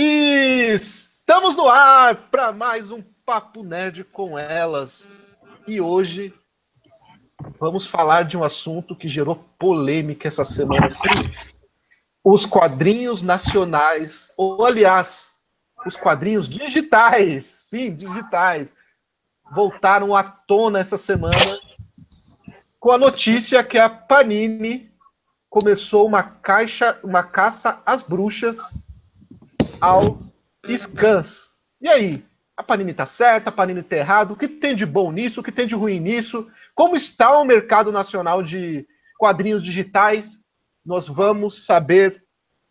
Estamos no ar para mais um Papo Nerd com elas. E hoje vamos falar de um assunto que gerou polêmica essa semana. Sim, os quadrinhos nacionais, ou aliás, os quadrinhos digitais, sim, digitais, voltaram à tona essa semana com a notícia que a Panini começou uma caixa, uma caça às bruxas aos scans. E aí? A Panini está certa, a Panini está errada? O que tem de bom nisso? O que tem de ruim nisso? Como está o mercado nacional de quadrinhos digitais? Nós vamos saber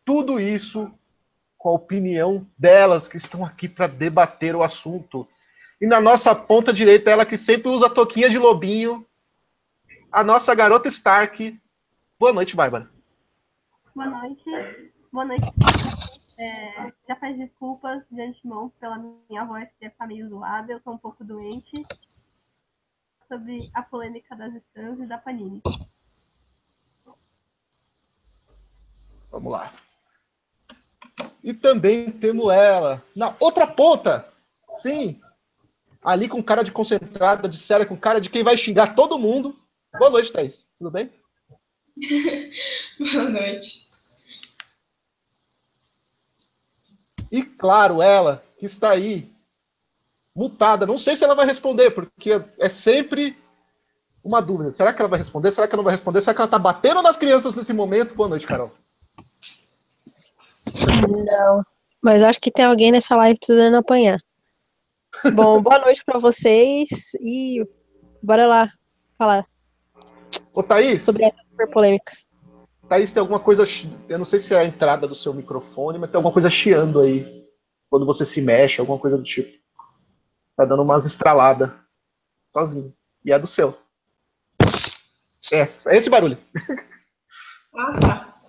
tudo isso com a opinião delas que estão aqui para debater o assunto. E na nossa ponta direita, ela que sempre usa toquinha de lobinho, a nossa garota Stark. Boa noite, Bárbara. Boa noite. Boa noite. É, já faz desculpas de antemão pela minha voz, que deve estar meio zoada, eu estou um pouco doente. Sobre a polêmica das scans e da Panini. Vamos lá. E também temos ela na outra ponta. Sim. Ali com cara de concentrada, de séria, com cara de quem vai xingar todo mundo. Boa noite, Thaís. Tudo bem? Boa noite. E claro, ela que está aí, mutada. Não sei se ela vai responder, porque é sempre uma dúvida. Será que ela vai responder? Será que ela não vai responder? Será que ela está batendo nas crianças nesse momento? Boa noite, Carol. Não, mas acho que tem alguém nessa live precisando apanhar. Bom, boa noite para vocês e bora lá falar. Ô, Thaís. Sobre essa super polêmica. Thaís, tem alguma coisa. Eu não sei se é a entrada do seu microfone, mas tem alguma coisa chiando aí. Quando você se mexe, alguma coisa do tipo. Tá dando umas estraladas. Sozinho. E é do seu. É, é esse barulho. Ah, tá.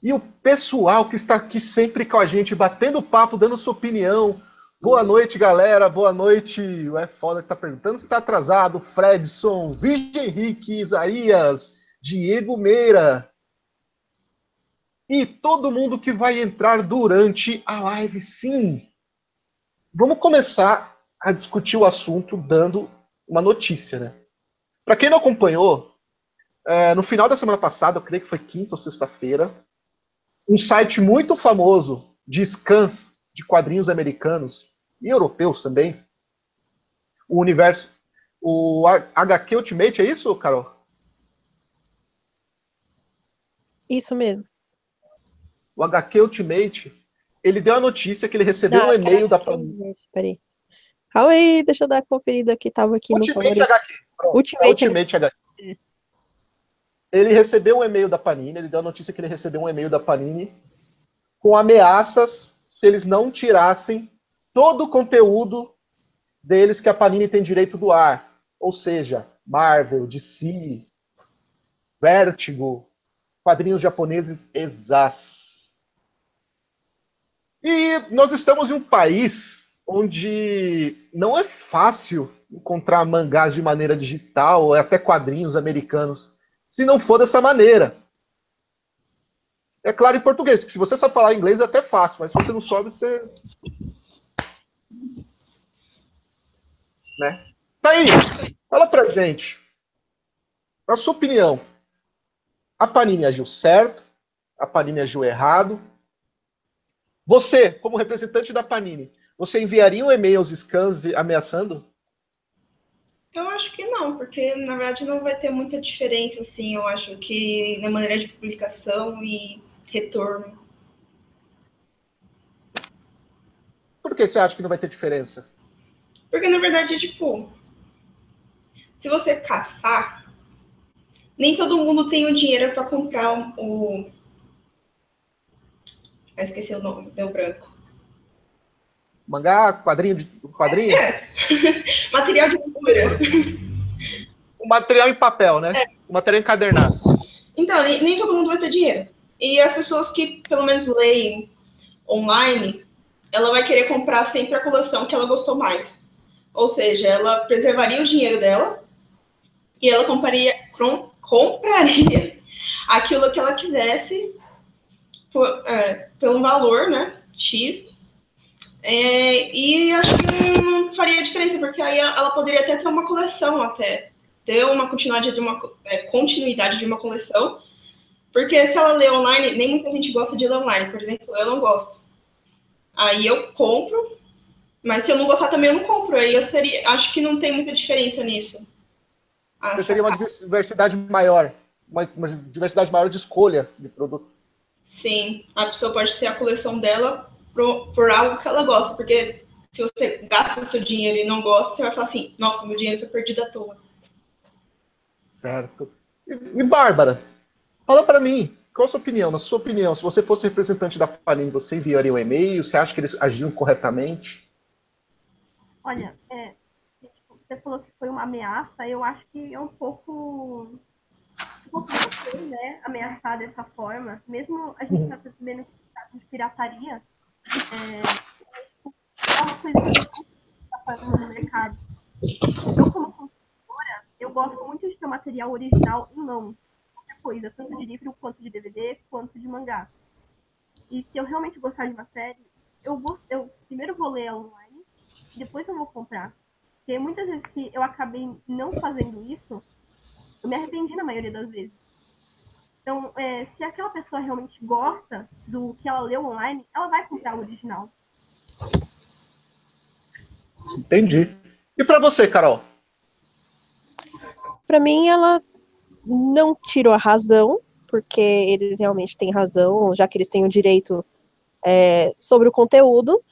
E o pessoal que está aqui sempre com a gente, batendo papo, dando sua opinião, Boa noite, galera. Boa noite. O É Foda que tá perguntando se tá atrasado. Fredson, Virgem Henrique, Isaías, Diego Meira. E todo mundo que vai entrar durante a live, sim. Vamos começar a discutir o assunto dando uma notícia, né? Para quem não acompanhou, é, no final da semana passada, eu creio que foi quinta ou sexta-feira, um site muito famoso de scans de quadrinhos americanos e europeus também. O universo. O HQ Ultimate, é isso, Carol? Isso mesmo. O HQ Ultimate, ele deu a notícia que ele recebeu Não, um e-mail da Panini. Peraí. Calma aí, deixa eu dar a conferida que estava aqui Ultimate no HQ. Pronto, Ultimate, Ultimate HQ. É. Ele recebeu um e-mail da Panini, ele deu a notícia que ele recebeu um e-mail da Panini com ameaças se eles não tirassem todo o conteúdo deles que a Panini tem direito do ar. Ou seja, Marvel, DC, Vertigo, quadrinhos japoneses exas. E nós estamos em um país onde não é fácil encontrar mangás de maneira digital, ou até quadrinhos americanos, se não for dessa maneira. É claro em português, se você sabe falar inglês é até fácil, mas se você não sobe, você Né? Thaís, fala pra gente, na sua opinião, a Panini agiu certo? A Panini agiu errado? Você, como representante da Panini, você enviaria um e-mail aos scans ameaçando? Eu acho que não, porque na verdade não vai ter muita diferença, assim, eu acho que na maneira de publicação e retorno. Por que você acha que não vai ter diferença? Porque, na verdade, tipo, se você caçar, nem todo mundo tem o dinheiro para comprar o. Ah, esqueci o nome, deu branco. Mangá, quadrinho de quadrinho? É. material de leitura. O material em papel, né? É. O material encadernado. Então, nem, nem todo mundo vai ter dinheiro. E as pessoas que pelo menos leem online, ela vai querer comprar sempre a coleção que ela gostou mais. Ou seja, ela preservaria o dinheiro dela e ela compraria, compraria aquilo que ela quisesse por, é, pelo valor, né? X. É, e acho que não faria diferença, porque aí ela poderia até ter uma coleção até. Ter uma continuidade de uma, é, continuidade de uma coleção. Porque se ela lê online, nem muita gente gosta de ler online. Por exemplo, eu não gosto. Aí eu compro, mas se eu não gostar também eu não compro. Aí eu seria. Acho que não tem muita diferença nisso. Você seria uma diversidade maior, uma, uma diversidade maior de escolha de produto. Sim, a pessoa pode ter a coleção dela por, por algo que ela gosta, porque se você gasta seu dinheiro e não gosta, você vai falar assim, nossa, meu dinheiro foi perdido à toa. Certo. E, e Bárbara, fala para mim, qual a sua opinião? Na sua opinião, se você fosse representante da Panini, você enviaria um e-mail? Você acha que eles agiram corretamente? Olha, é, tipo, você falou que foi uma ameaça, eu acho que é um pouco você, né, ameaçar dessa forma, mesmo a gente está percebendo que de pirataria, é, é uma coisa que está fazendo no mercado. Eu, como consumidora, eu gosto muito de ter material original em mão. Qualquer coisa, tanto de livro, quanto de DVD, quanto de mangá. E se eu realmente gostar de uma série, eu vou, eu primeiro vou ler online, depois eu vou comprar. Porque muitas vezes que eu acabei não fazendo isso, eu me arrependi na maioria das vezes. Então, é, se aquela pessoa realmente gosta do que ela leu online, ela vai comprar o original. Entendi. E para você, Carol? Para mim, ela não tirou a razão, porque eles realmente têm razão, já que eles têm o direito é, sobre o conteúdo.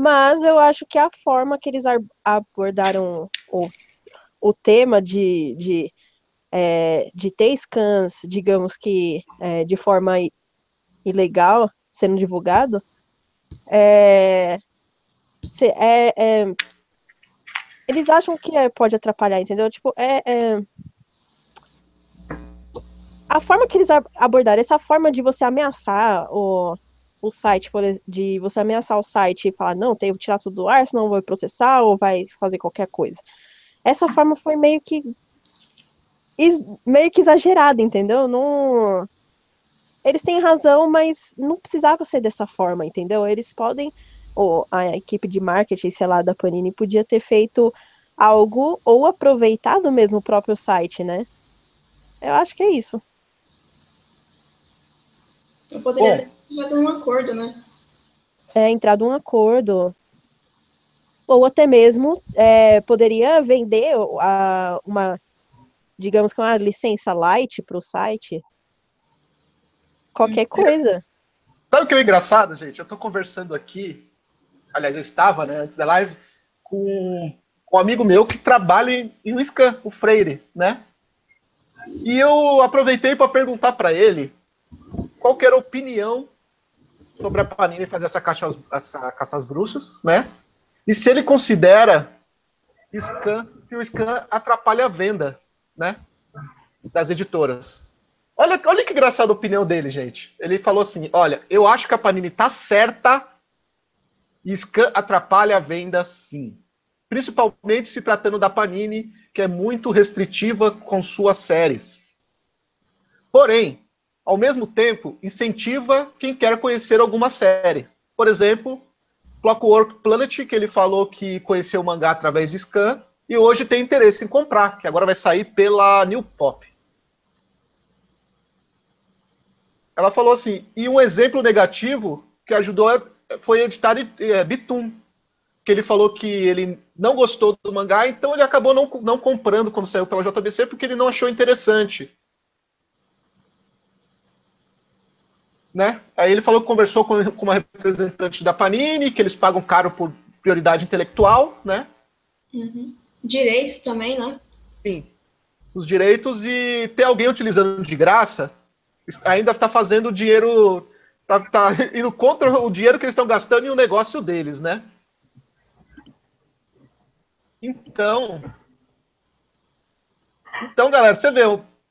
Mas eu acho que a forma que eles abordaram o, o tema de, de é, de ter scans, digamos que é, de forma ilegal sendo divulgado, é, é, é, eles acham que é, pode atrapalhar, entendeu? Tipo, é, é, a forma que eles abordaram, essa forma de você ameaçar o, o site, de você ameaçar o site e falar, não, tenho que tirar tudo do ar, senão vai processar ou vai fazer qualquer coisa. Essa forma foi meio que meio que exagerada, entendeu? Não. Eles têm razão, mas não precisava ser dessa forma, entendeu? Eles podem, ou a equipe de marketing, sei lá, da Panini podia ter feito algo ou aproveitado mesmo o próprio site, né? Eu acho que é isso. Eu poderia Bom, ter entrado num acordo, né? É, entrado um acordo. Ou até mesmo é, poderia vender a, uma digamos que uma licença light para o site, qualquer hum. coisa. Sabe o que é engraçado, gente? Eu estou conversando aqui, aliás, eu estava, né, antes da live, com, com um amigo meu que trabalha em, em Scan, o Freire, né? E eu aproveitei para perguntar para ele qual era a opinião sobre a Panini fazer essa caixa, essa caça às bruxas, né? E se ele considera scan, se o scan atrapalha a venda né? Das editoras. Olha, olha que engraçada a opinião dele, gente. Ele falou assim: olha, eu acho que a Panini tá certa e Scan atrapalha a venda sim. Principalmente se tratando da Panini, que é muito restritiva com suas séries. Porém, ao mesmo tempo, incentiva quem quer conhecer alguma série. Por exemplo, Clockwork Planet, que ele falou que conheceu o mangá através de Scan, e hoje tem interesse em comprar, que agora vai sair pela New Pop. Ela falou assim, e um exemplo negativo que ajudou foi editar é, Bitum, que ele falou que ele não gostou do mangá, então ele acabou não, não comprando quando saiu pela JBC, porque ele não achou interessante. Né? Aí ele falou que conversou com, com uma representante da Panini, que eles pagam caro por prioridade intelectual, né? Uhum. Direitos também, né? Sim. Os direitos e ter alguém utilizando de graça ainda está fazendo o dinheiro. Tá, tá indo contra o dinheiro que eles estão gastando em um negócio deles, né? Então. Então, galera, você vê,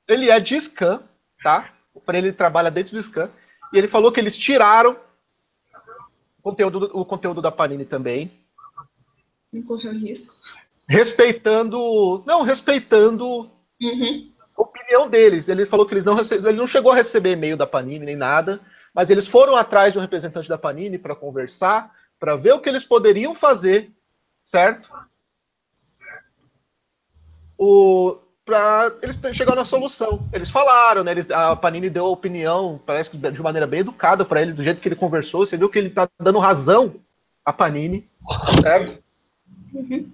ele é de scan, tá? O Freire ele trabalha dentro do scan. E ele falou que eles tiraram o conteúdo, o conteúdo da Panini também. Não correu risco respeitando. Não, respeitando uhum. opinião deles. Ele falou que eles não receberam, ele não chegou a receber e-mail da Panini nem nada, mas eles foram atrás de um representante da Panini para conversar, para ver o que eles poderiam fazer, certo? O para eles chegaram na solução. Eles falaram, né? Eles, a Panini deu a opinião, parece que de maneira bem educada para ele, do jeito que ele conversou. Você viu que ele tá dando razão à Panini, certo? Uhum.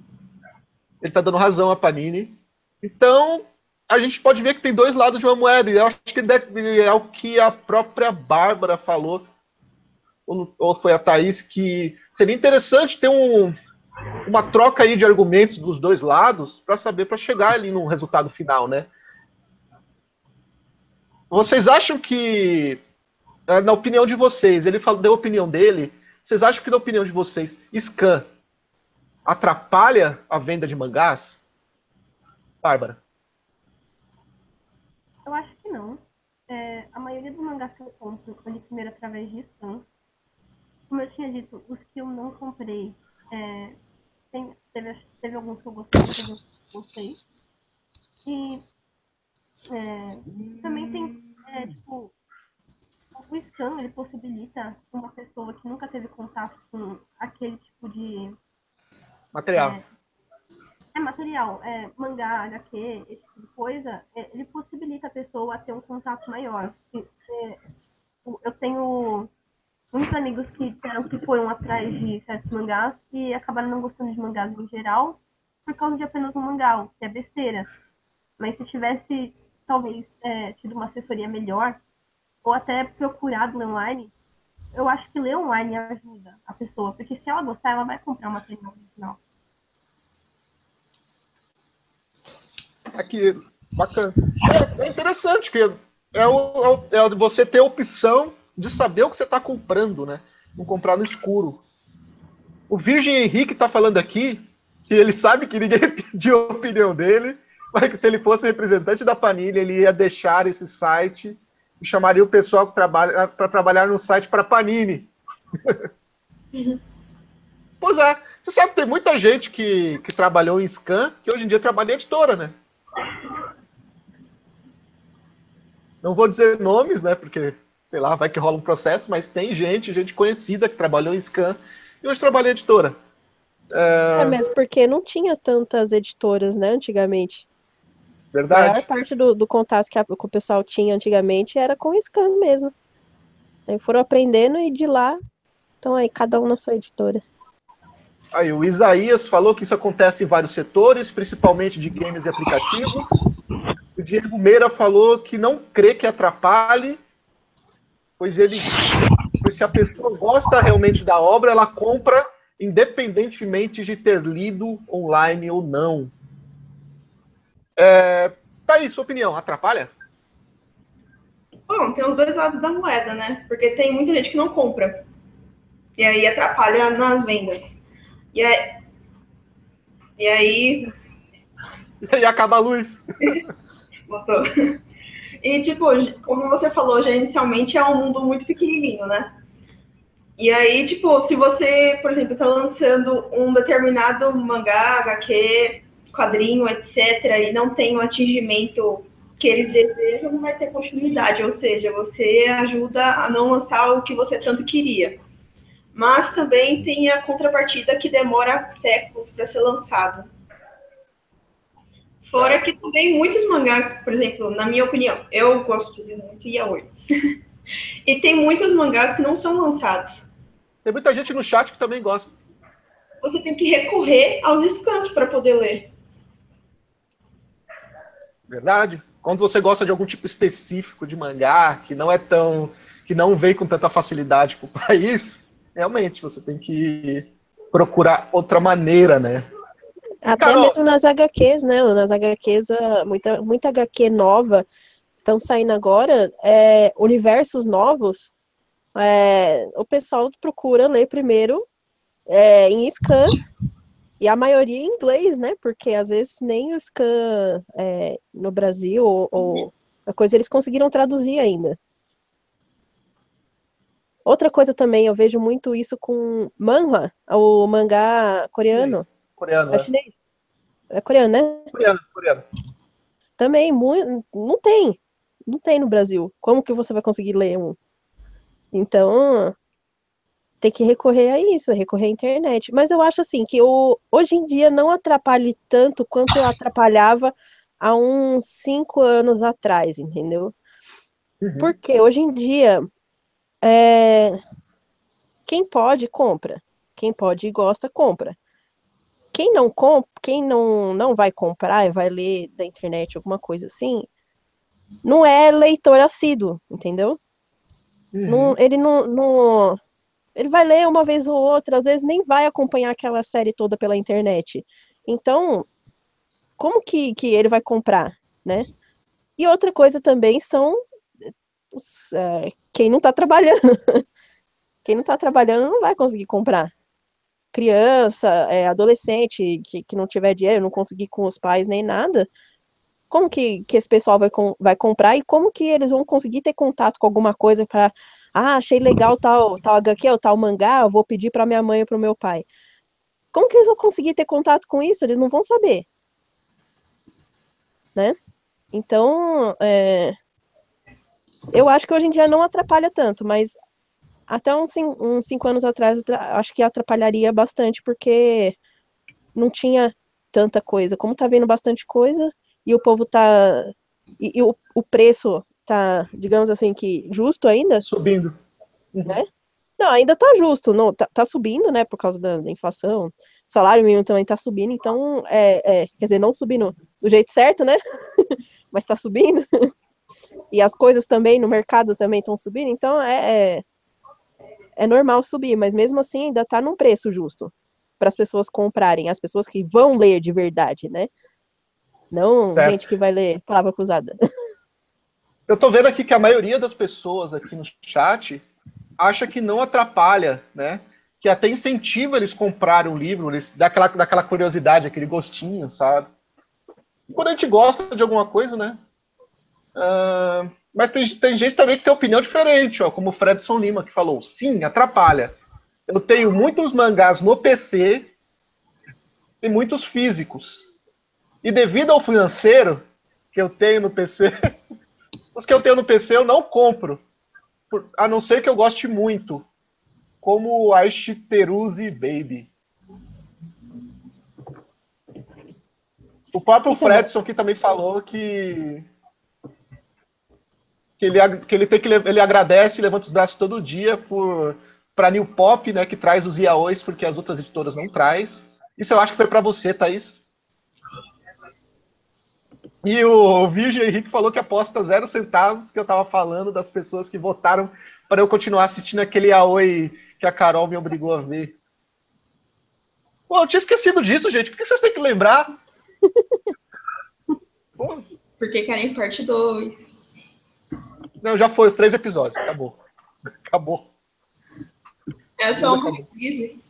Ele tá dando razão à Panini. Então, a gente pode ver que tem dois lados de uma moeda, e eu acho que é o que a própria Bárbara falou, ou foi a Thaís, que seria interessante ter um, uma troca aí de argumentos dos dois lados para saber, para chegar ali no resultado final, né? Vocês acham que, é, na opinião de vocês, ele falou, deu a opinião dele, vocês acham que, na opinião de vocês, Scan atrapalha a venda de mangás? Bárbara? Eu acho que não. É, a maioria dos mangás que eu compro, eu primeiro através de Scan. Como eu tinha dito, os que eu não comprei, é, tem, teve, teve alguns que eu gostei, teve alguns que eu gostei. E é, também tem, é, tipo, o scan, ele possibilita uma pessoa que nunca teve contato com aquele tipo de... Material. É, é material, é, mangá, HQ, esse tipo de coisa, é, ele possibilita a pessoa a ter um contato maior. É, eu tenho muitos amigos que disseram que foram atrás de certos mangás e acabaram não gostando de mangás em geral por causa de apenas um mangá, que é besteira. Mas se tivesse, talvez, é, tido uma assessoria melhor, ou até procurado online, eu acho que ler online ajuda a pessoa, porque se ela gostar, ela vai comprar uma material original. Aqui, bacana. É, é interessante que é, o, é, é você ter opção de saber o que você está comprando, né? Não comprar no escuro. O Virgem Henrique está falando aqui que ele sabe que ninguém pediu a opinião dele, mas que se ele fosse representante da Panini, ele ia deixar esse site e chamaria o pessoal que trabalha para trabalhar no site para Panini. Uhum. Pois é, você sabe que tem muita gente que, que trabalhou em Scan que hoje em dia trabalha em editora, né? Não vou dizer nomes, né? Porque, sei lá, vai que rola um processo, mas tem gente, gente conhecida que trabalhou em Scan e hoje trabalha em editora. É... é mesmo porque não tinha tantas editoras, né, antigamente. Verdade. A maior parte do, do contato que, a, que, o pessoal tinha antigamente era com o Scan mesmo. Aí foram aprendendo e de lá, então aí cada um na sua editora. Aí o Isaías falou que isso acontece em vários setores, principalmente de games e aplicativos. O Diego Meira falou que não crê que atrapalhe, pois ele, pois se a pessoa gosta realmente da obra, ela compra independentemente de ter lido online ou não. É, tá aí, sua opinião, atrapalha? Bom, tem os dois lados da moeda, né? Porque tem muita gente que não compra. E aí atrapalha nas vendas. E aí. E aí. E aí acaba a luz. Botou. E, tipo, como você falou, já inicialmente é um mundo muito pequenininho, né? E aí, tipo, se você, por exemplo, tá lançando um determinado mangá, HQ, quadrinho, etc., e não tem o um atingimento que eles desejam, não vai ter continuidade. Ou seja, você ajuda a não lançar o que você tanto queria. Mas também tem a contrapartida que demora séculos para ser lançado. Fora que também muitos mangás, por exemplo, na minha opinião, eu gosto de muito yaoi. e tem muitos mangás que não são lançados. Tem muita gente no chat que também gosta. Você tem que recorrer aos scans para poder ler. Verdade. Quando você gosta de algum tipo específico de mangá, que não é tão. que não vem com tanta facilidade para o país, realmente você tem que procurar outra maneira, né? Até Carol... mesmo nas HQs, né? Nas HQs, ah, muita, muita HQ nova estão saindo agora, é, universos novos, é, o pessoal procura ler primeiro é, em scan, e a maioria em inglês, né? Porque às vezes nem o scan é, no Brasil ou, ou a coisa eles conseguiram traduzir ainda. Outra coisa também, eu vejo muito isso com manhwa, o mangá coreano. Coreano. É chinês. É coreano, né? Coreano, coreano. também muito, não tem. Não tem no Brasil. Como que você vai conseguir ler um? Então, tem que recorrer a isso, recorrer à internet. Mas eu acho assim que o, hoje em dia não atrapalhe tanto quanto atrapalhava há uns cinco anos atrás, entendeu? Uhum. Porque hoje em dia é, quem pode compra, quem pode e gosta compra. Quem não compra, quem não, não vai comprar e vai ler da internet alguma coisa assim, não é leitor assíduo, entendeu? Uhum. Não, ele não, não, ele vai ler uma vez ou outra, às vezes nem vai acompanhar aquela série toda pela internet. Então, como que, que ele vai comprar, né? E outra coisa também são os, é, quem não está trabalhando. quem não está trabalhando não vai conseguir comprar criança, é, adolescente que, que não tiver dinheiro, não conseguir com os pais nem nada, como que, que esse pessoal vai, com, vai comprar e como que eles vão conseguir ter contato com alguma coisa para, ah, achei legal tal, tal HQ ou tal mangá, eu vou pedir para minha mãe ou para o meu pai. Como que eles vão conseguir ter contato com isso? Eles não vão saber. Né? Então, é, eu acho que hoje em dia não atrapalha tanto, mas até uns, uns cinco anos atrás, acho que atrapalharia bastante, porque não tinha tanta coisa. Como tá vendo bastante coisa, e o povo tá. E, e o, o preço tá, digamos assim, que justo ainda. Subindo. Uhum. Né? Não, ainda tá justo, não, tá, tá subindo, né, por causa da, da, inflação. O salário mínimo também tá subindo, então, é, é, quer dizer, não subindo do jeito certo, né, mas tá subindo. e as coisas também no mercado também estão subindo, então é, é, é normal subir, mas mesmo assim ainda está num preço justo para as pessoas comprarem, as pessoas que vão ler de verdade, né? Não certo. gente que vai ler palavra cruzada. Eu tô vendo aqui que a maioria das pessoas aqui no chat acha que não atrapalha, né? Que até incentiva eles comprarem um livro, eles dá aquela, daquela curiosidade, aquele gostinho, sabe? E quando a gente gosta de alguma coisa, né? Uh, mas tem, tem gente também que tem opinião diferente, ó, como o Fredson Lima, que falou: sim, atrapalha. Eu tenho muitos mangás no PC e muitos físicos. E devido ao financeiro que eu tenho no PC, os que eu tenho no PC eu não compro. Por, a não ser que eu goste muito. Como Aishi Teruzi Baby. O próprio Fredson aqui também falou que que ele, que ele tem que ele agradece e levanta os braços todo dia por para New Pop, né, que traz os yaois porque as outras editoras não traz. Isso eu acho que foi para você, Thaís. E o Virgem Henrique falou que aposta zero centavos que eu tava falando das pessoas que votaram para eu continuar assistindo aquele yaoi que a Carol me obrigou a ver. Pô, eu tinha esquecido disso, gente. Por que vocês têm que lembrar? Porque querem parte 2. Não, já foi os três episódios. Acabou. Acabou. É só uma reprise.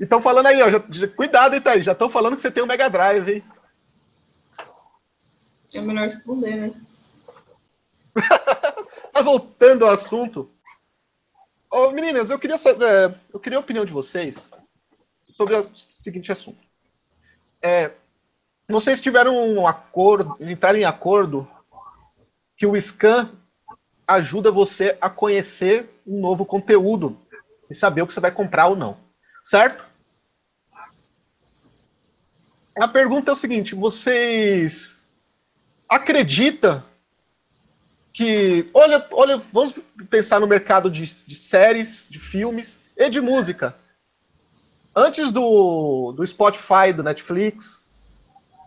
Então falando aí, ó, já, já, cuidado, Itaí, já estão falando que você tem um Mega Drive, hein? É melhor esconder, né? Mas voltando ao assunto. Oh, meninas, eu queria saber, é, eu queria a opinião de vocês sobre o seguinte assunto. É, vocês tiveram um acordo, entraram em acordo que o scan ajuda você a conhecer um novo conteúdo e saber o que você vai comprar ou não. Certo? A pergunta é o seguinte: vocês acreditam que. Olha, olha, vamos pensar no mercado de, de séries, de filmes e de música. Antes do, do Spotify, do Netflix,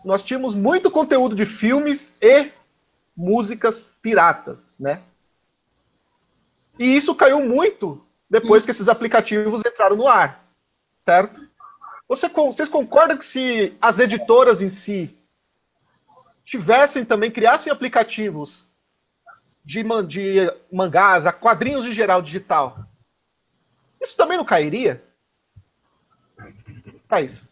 nós tínhamos muito conteúdo de filmes e músicas piratas, né? E isso caiu muito depois que esses aplicativos entraram no ar, certo? Você, vocês concordam que se as editoras em si tivessem também, criassem aplicativos de, de mangás, a quadrinhos em geral digital, isso também não cairia? Thaís.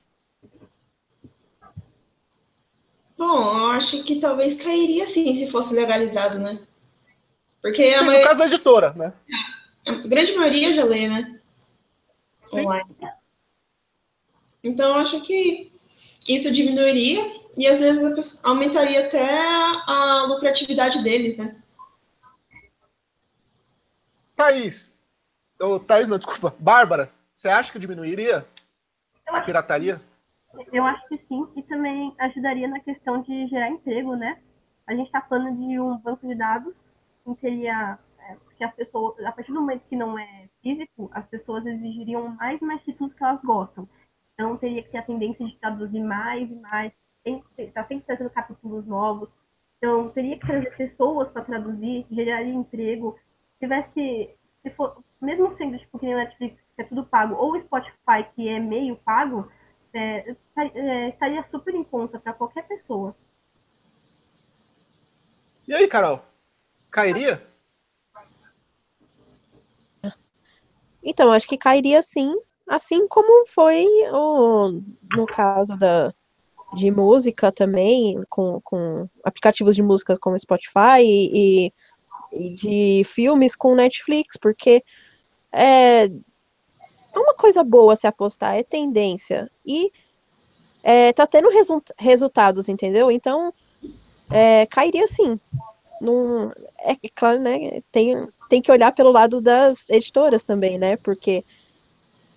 Bom, eu acho que talvez cairia sim se fosse legalizado, né? Porque a sim, maioria... no caso da editora, né? A grande maioria já lê, né? Sim. Online. Então, eu acho que isso diminuiria e às vezes aumentaria até a lucratividade deles, né? Thaís, oh, Thaís não, desculpa, Bárbara, você acha que diminuiria a pirataria? Eu acho que sim, e também ajudaria na questão de gerar emprego, né? A gente está falando de um banco de dados que teria é, que as pessoas, a partir do momento que não é físico, as pessoas exigiriam mais e mais títulos que elas gostam. Então teria que ter a tendência de traduzir mais e mais, está sempre trazendo capítulos novos. Então teria que trazer pessoas para traduzir, geraria emprego. Se tivesse, se for, mesmo sendo tipo que nem Netflix, que é tudo pago, ou Spotify, que é meio pago, é, é, estaria super em conta para qualquer pessoa. E aí, Carol? Cairia? Então, acho que cairia sim, assim como foi o, no caso da, de música também, com, com aplicativos de música como Spotify e, e de filmes com Netflix, porque é, é uma coisa boa se apostar, é tendência. E é, tá tendo resu resultados, entendeu? Então, é, cairia sim. Num, é, é claro, né? Tem, tem que olhar pelo lado das editoras também, né? Porque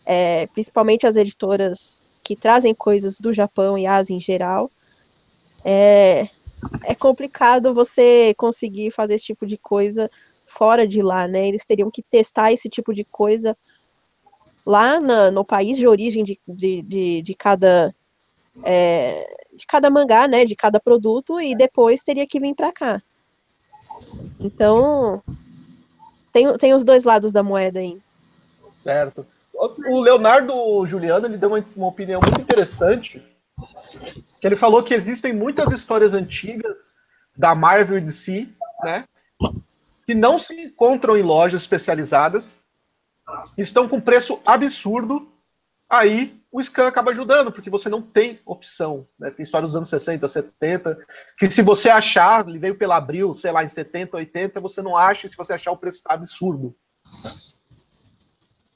é, principalmente as editoras que trazem coisas do Japão e Ásia em geral, é, é complicado você conseguir fazer esse tipo de coisa fora de lá, né? Eles teriam que testar esse tipo de coisa lá na, no país de origem de, de, de, de cada é, de cada mangá, né? De cada produto e depois teria que vir para cá. Então tem, tem os dois lados da moeda aí. Certo. O Leonardo Juliano ele deu uma, uma opinião muito interessante, que ele falou que existem muitas histórias antigas da Marvel e DC, né, que não se encontram em lojas especializadas, estão com preço absurdo, aí o scan acaba ajudando, porque você não tem opção. Né? Tem história dos anos 60, 70, que se você achar, ele veio pela Abril, sei lá, em 70, 80, você não acha, e se você achar, o preço está absurdo.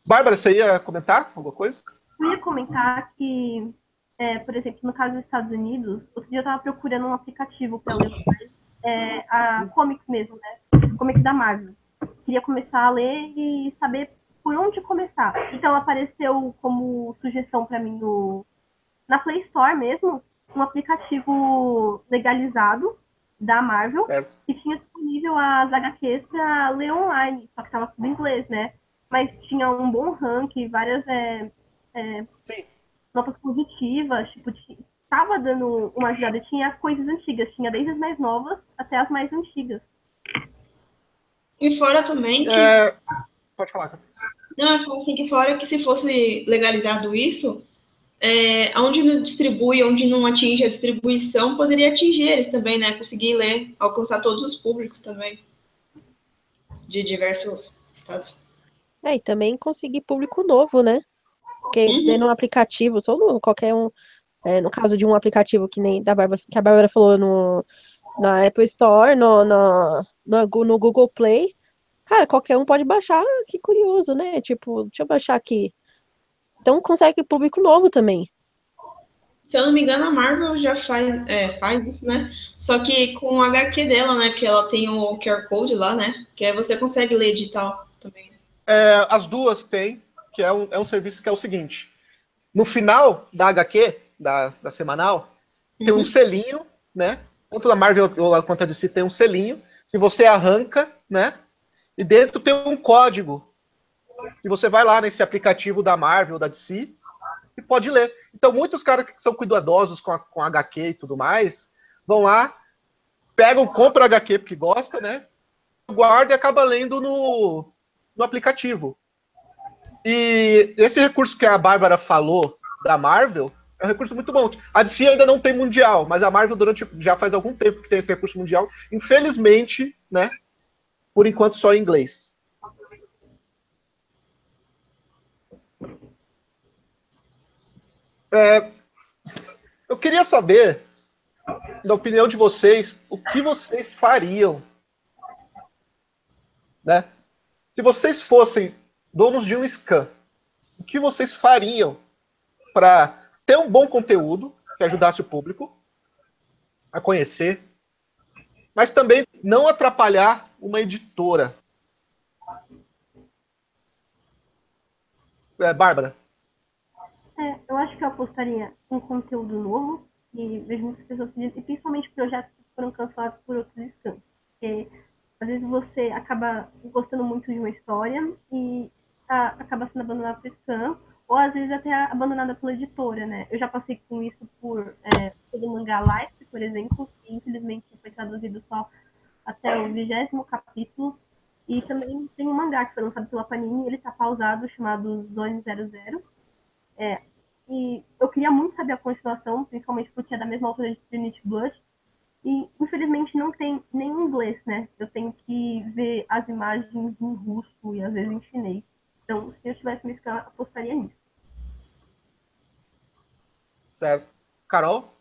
Bárbara, você ia comentar alguma coisa? Eu ia comentar que, é, por exemplo, no caso dos Estados Unidos, outro dia eu estava procurando um aplicativo para ler é, a comics mesmo, né? Comics da Marvel. Queria começar a ler e saber por onde começar. Então apareceu como sugestão para mim no, na Play Store mesmo, um aplicativo legalizado da Marvel certo. que tinha disponível as HQs para ler online, só que estava tudo em inglês, né? mas tinha um bom ranking, várias é, é, notas positivas, tipo, estava dando uma ajudada, tinha coisas antigas, tinha desde as mais novas até as mais antigas. E fora também que... É... Pode falar, Não, eu falo assim que fora que se fosse legalizado isso, é, onde não distribui, onde não atinge a distribuição, poderia atingir eles também, né? Conseguir ler, alcançar todos os públicos também, de diversos estados. É, e também conseguir público novo, né? Porque uhum. tendo um aplicativo, todo, qualquer um, é, no caso de um aplicativo que nem da Bárbara, que a Bárbara falou no, na Apple Store, no, no, no, no Google Play, cara, qualquer um pode baixar, que curioso, né? Tipo, deixa eu baixar aqui. Então consegue público novo também. Se eu não me engano, a Marvel já faz, é, faz isso, né? Só que com o HQ dela, né? Que ela tem o QR Code lá, né? Que aí você consegue ler digital também. É, as duas têm, que é um, é um serviço que é o seguinte: no final da HQ, da, da semanal, uhum. tem um uhum. selinho, né? Tanto da Marvel quanto a DC tem um selinho que você arranca, né? E dentro tem um código que você vai lá nesse aplicativo da Marvel, da DC, e pode ler. Então, muitos caras que são cuidadosos com a, com HQ e tudo mais, vão lá, pegam, compram HQ porque gosta, né? Guarda e acaba lendo no, no aplicativo. E esse recurso que a Bárbara falou da Marvel é um recurso muito bom. A DC ainda não tem mundial, mas a Marvel durante já faz algum tempo que tem esse recurso mundial. Infelizmente, né? Por enquanto só em inglês. É, eu queria saber, da opinião de vocês, o que vocês fariam, né? Se vocês fossem donos de um scan, o que vocês fariam para ter um bom conteúdo, que ajudasse o público a conhecer, mas também não atrapalhar uma editora. É, Bárbara. É, eu acho que eu apostaria em conteúdo novo e vejo muitas pessoas pedindo, e principalmente projetos que foram cancelados por outros scans. Porque às vezes você acaba gostando muito de uma história e a, acaba sendo abandonado por scan, ou às vezes até abandonada pela editora, né? Eu já passei com isso por é, pelo mangá Life, por exemplo, que infelizmente foi traduzido só até o vigésimo capítulo. E também tem um mangá que foi lançado pela Panini, ele está pausado, chamado Zone 00. É, e eu queria muito saber a continuação, principalmente porque é da mesma autora de Trinity Blood. E infelizmente não tem nem em inglês, né? Eu tenho que ver as imagens em russo e às vezes em chinês. Então, se eu tivesse me escala, apostaria nisso. Certo. Carol?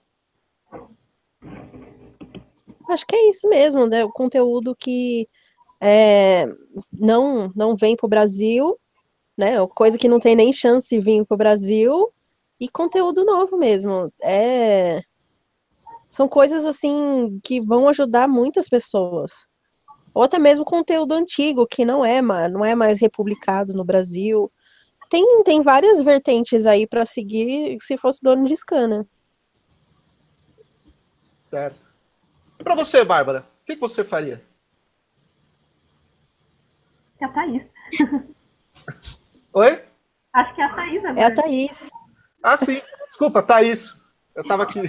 Acho que é isso mesmo, né? O conteúdo que é, não, não vem para o Brasil, né? Coisa que não tem nem chance de vir para o Brasil, e conteúdo novo mesmo. É, são coisas assim que vão ajudar muitas pessoas. Ou até mesmo conteúdo antigo que não é, não é mais republicado no Brasil. Tem, tem várias vertentes aí para seguir se fosse dono de escana. Certo. E para você, Bárbara, o que, que você faria? É a Thaís. Oi? Acho que é a Thaís agora. É a Thaís. Ah, sim. Desculpa, Thaís. Eu tava aqui.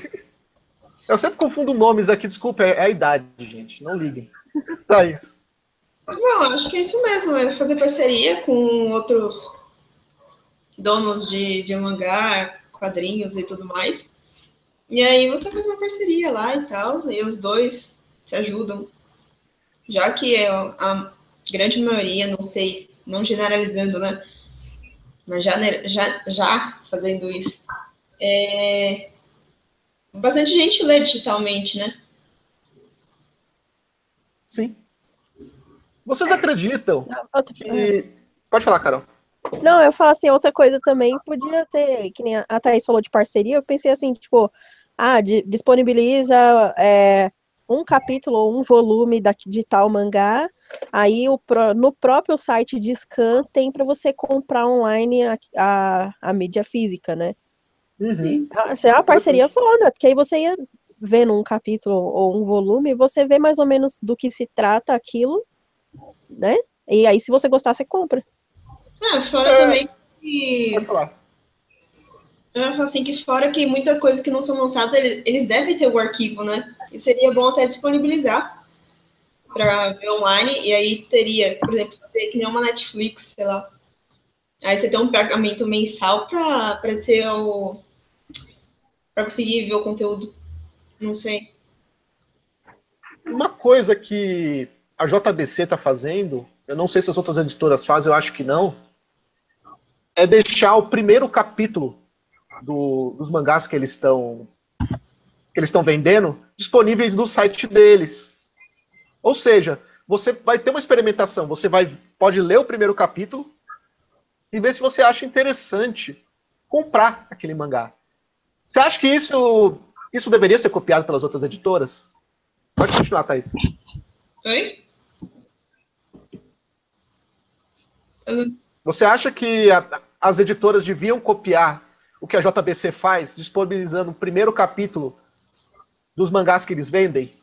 Eu sempre confundo nomes aqui, desculpa, é a idade, gente. Não liguem. Thaís. Não, acho que é isso mesmo, é fazer parceria com outros donos de, de mangá, quadrinhos e tudo mais. E aí você faz uma parceria lá e tal, e os dois se ajudam. Já que é a grande maioria, não sei, não generalizando, né? Mas já, já, já fazendo isso. É... Bastante gente lê digitalmente, né? Sim. Vocês acreditam que. Pode falar, Carol. Não, eu falo assim, outra coisa também, podia ter, que nem a Thaís falou de parceria, eu pensei assim, tipo, ah, de, disponibiliza é, um capítulo ou um volume da, de tal mangá, aí o, no próprio site de scan tem para você comprar online a, a, a mídia física, né? Uhum. É uma parceria foda, porque aí você ia vendo um capítulo ou um volume, você vê mais ou menos do que se trata aquilo, né? E aí, se você gostar, você compra. Ah, fora é... também que. Pode falar. Assim que fora que muitas coisas que não são lançadas, eles, eles devem ter o arquivo, né? E seria bom até disponibilizar para ver online, e aí teria, por exemplo, ter que nem uma Netflix, sei lá. Aí você tem um pagamento mensal para ter o. para conseguir ver o conteúdo. Não sei. Uma coisa que a JBC está fazendo, eu não sei se as outras editoras fazem, eu acho que não, é deixar o primeiro capítulo do, dos mangás que eles estão que eles estão vendendo disponíveis no site deles. Ou seja, você vai ter uma experimentação, você vai pode ler o primeiro capítulo e ver se você acha interessante comprar aquele mangá. Você acha que isso isso deveria ser copiado pelas outras editoras? Pode continuar, Thaís. Oi? Você acha que a, as editoras deviam copiar o que a JBC faz, disponibilizando o primeiro capítulo dos mangás que eles vendem,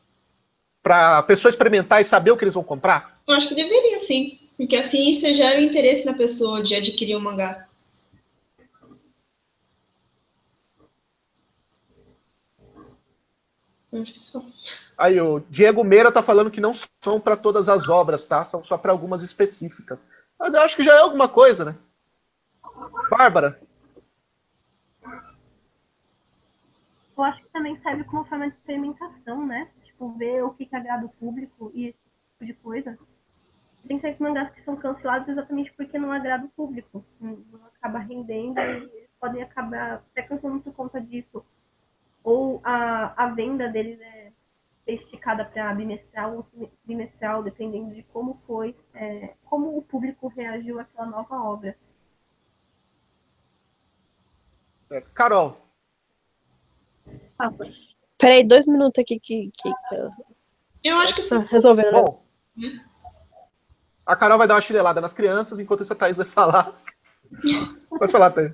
para a pessoa experimentar e saber o que eles vão comprar? Eu acho que deveria, sim. Porque assim você gera o interesse na pessoa de adquirir um mangá. Aí o Diego Meira tá falando que não são para todas as obras, tá? São só para algumas específicas. Mas eu acho que já é alguma coisa, né? Bárbara. Eu acho que também serve como forma de experimentação, né? Tipo, ver o que, que agrada o público e esse tipo de coisa. Tem certos mangás que são cancelados exatamente porque não agrada o público. Não, acaba rendendo e eles podem acabar até cancelando por conta disso. Ou a, a venda deles é esticada para bimestral ou trimestral, dependendo de como foi, é, como o público reagiu àquela nova obra. Certo. Carol. Peraí, dois minutos aqui que, que, que eu Eu acho que tô sim. resolvendo. né? Bom, a Carol vai dar uma chinelada nas crianças, enquanto isso a Thaís vai falar. Pode falar, Thaís.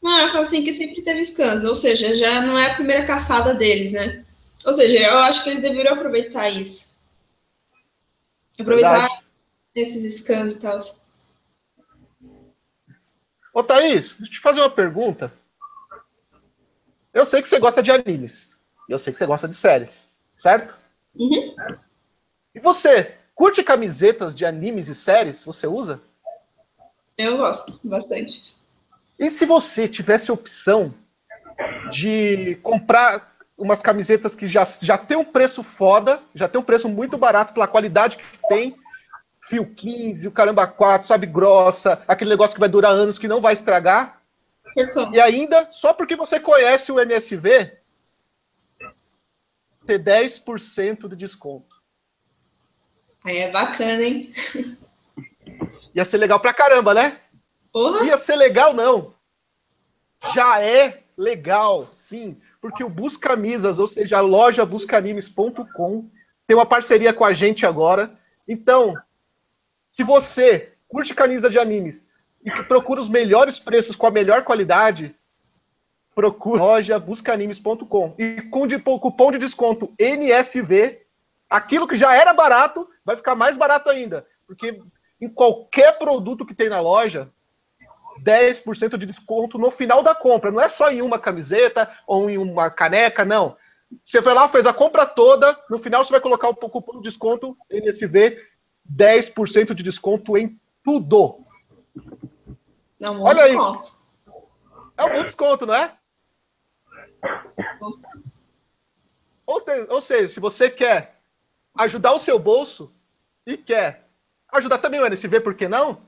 Não, eu falo assim que sempre teve scans, ou seja, já não é a primeira caçada deles, né? Ou seja, eu acho que eles deveriam aproveitar isso. Aproveitar Verdade. esses scans e tal. Ô, Thaís, deixa eu te fazer uma pergunta. Eu sei que você gosta de animes. E eu sei que você gosta de séries, certo? Uhum. E você, curte camisetas de animes e séries? Você usa? Eu gosto bastante. E se você tivesse a opção de comprar umas camisetas que já, já tem um preço foda, já tem um preço muito barato pela qualidade que tem, fio 15, o caramba 4, sabe, grossa, aquele negócio que vai durar anos, que não vai estragar? E ainda, só porque você conhece o MSV, ter 10% de desconto. Aí é bacana, hein? Ia ser legal pra caramba, né? Porra! Ia ser legal, não. Já é legal, sim. Porque o Buscamisas, ou seja, a loja buscanimes.com, tem uma parceria com a gente agora. Então, se você curte camisa de animes e que procura os melhores preços com a melhor qualidade, procure loja buscanimes.com. E com de- cupom de desconto NSV, aquilo que já era barato vai ficar mais barato ainda. Porque em qualquer produto que tem na loja, 10% de desconto no final da compra. Não é só em uma camiseta ou em uma caneca, não. Você foi lá, fez a compra toda, no final você vai colocar o cupom de desconto NSV, 10% de desconto em tudo. Não, um Olha aí. desconto. É um bom desconto, não é? Ou, te- ou seja, se você quer ajudar o seu bolso e quer ajudar também o NSV, por que não?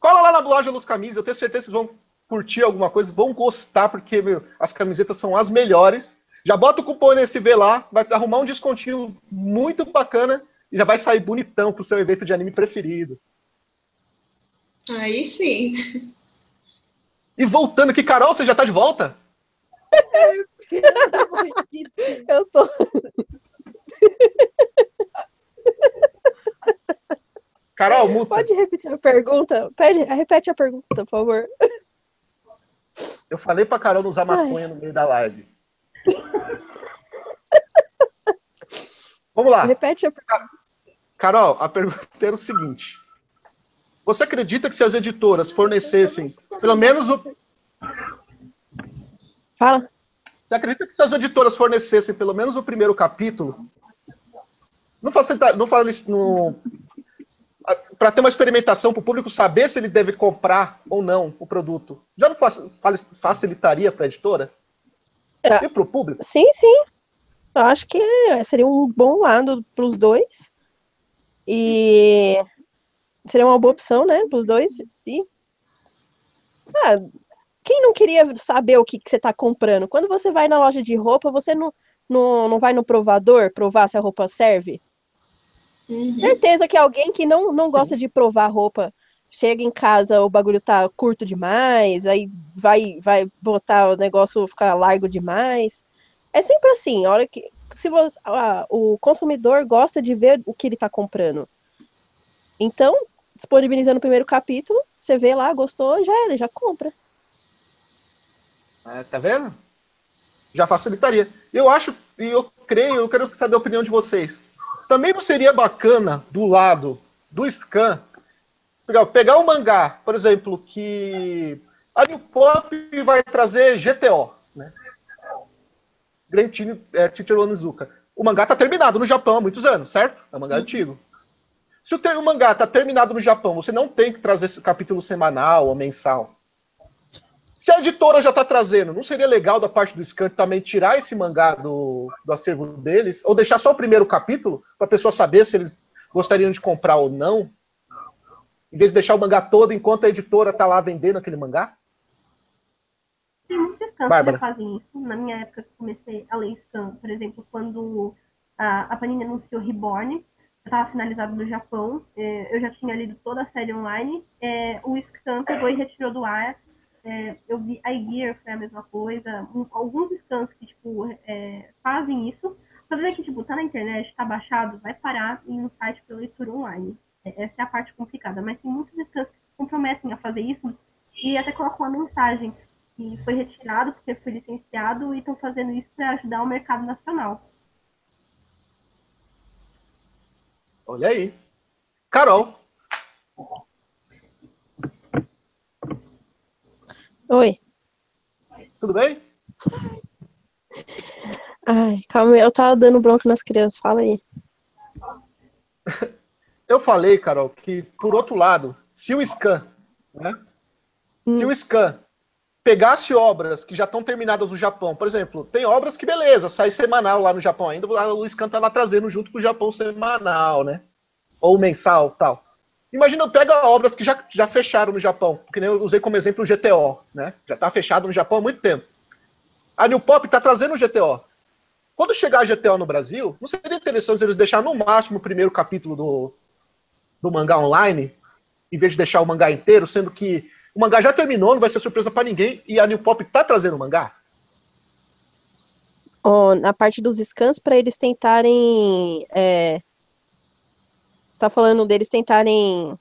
Cola lá na loja Luz Camisas, eu tenho certeza que vocês vão curtir alguma coisa, vão gostar, porque meu, as camisetas são as melhores. Já bota o cupom NSV lá, vai arrumar um descontinho muito bacana e já vai sair bonitão pro seu evento de anime preferido. Aí sim. E voltando aqui, Carol, você já tá de volta? Eu tô. Carol, muta. Pode repetir a pergunta? Pede, repete a pergunta, por favor. Eu falei pra Carol não usar maconha no meio da live. Vamos lá. Repete a pergunta. Carol, a pergunta era o seguinte. Você acredita que se as editoras fornecessem pelo menos o. Fala. Você acredita que se as editoras fornecessem pelo menos o primeiro capítulo? Não facilita, não fala. Para ter uma experimentação para o público saber se ele deve comprar ou não o produto. Já não facilitaria para a editora? É. E para o público? Sim, sim. Eu acho que seria um bom lado para os dois. E seria uma boa opção, né, para os dois. E ah, quem não queria saber o que, que você está comprando? Quando você vai na loja de roupa, você não, não, não vai no provador provar se a roupa serve? Uhum. Certeza que alguém que não, não Sim. gosta de provar roupa chega em casa, o bagulho tá curto demais, aí vai vai botar o negócio ficar largo demais. É sempre assim, a hora que se você, ah, o consumidor gosta de ver o que ele tá comprando. Então, disponibilizando o primeiro capítulo, você vê lá, gostou, já era, já compra. É, tá vendo? Já facilitaria. Eu acho, e eu creio, eu quero saber a opinião de vocês. Também não seria bacana, do lado do scan, pegar, pegar um mangá, por exemplo, que a New Pop vai trazer GTO, né? Grand Teen- é, Teacher Onizuka. O mangá tá terminado no Japão há muitos anos, certo? É um mangá antigo. Se o, o mangá tá terminado no Japão, você não tem que trazer esse capítulo semanal ou mensal. Se a editora já está trazendo, não seria legal da parte do Scan também tirar esse mangá do, do acervo deles? Ou deixar só o primeiro capítulo, para a pessoa saber se eles gostariam de comprar ou não? Em vez de deixar o mangá todo enquanto a editora está lá vendendo aquele mangá? Tem muitos scans que fazem isso. Na minha época que comecei a ler scan, por exemplo, quando a, a Panini anunciou Reborn, estava finalizado no Japão, eh, eu já tinha lido toda a série online, eh, o scan pegou e retirou do ar É, eu vi a Gear foi a mesma coisa. Alguns scans que, tipo, é, fazem isso. Só ver que, tipo, tá na internet, tá baixado, vai parar em um site para leitura online. É, essa é a parte complicada. Mas tem muitos scans que se comprometem a fazer isso e até colocam uma mensagem que foi retirado porque foi licenciado e estão fazendo isso para ajudar o mercado nacional. Olha aí. Carol. Oi. Tudo bem? Ai, calma, eu tava dando bronca nas crianças, fala aí. Eu falei, Carol, que por outro lado, se o Scan, né? Hum. Se o Scan pegasse obras que já estão terminadas no Japão, por exemplo, tem obras que beleza, sai semanal lá no Japão ainda, o Scan tá lá trazendo junto com o Japão semanal, né? Ou mensal, tal. Imagina, pega obras que já, já fecharam no Japão, porque nem eu usei como exemplo o GTO, né? Já está fechado no Japão há muito tempo. A New Pop está trazendo o GTO. Quando chegar a GTO no Brasil, não seria interessante eles deixar no máximo o primeiro capítulo do, do mangá online, em vez de deixar o mangá inteiro, sendo que o mangá já terminou, não vai ser surpresa para ninguém, e a New Pop está trazendo o mangá? Ó, na parte dos scans, para eles tentarem é, está falando deles tentarem,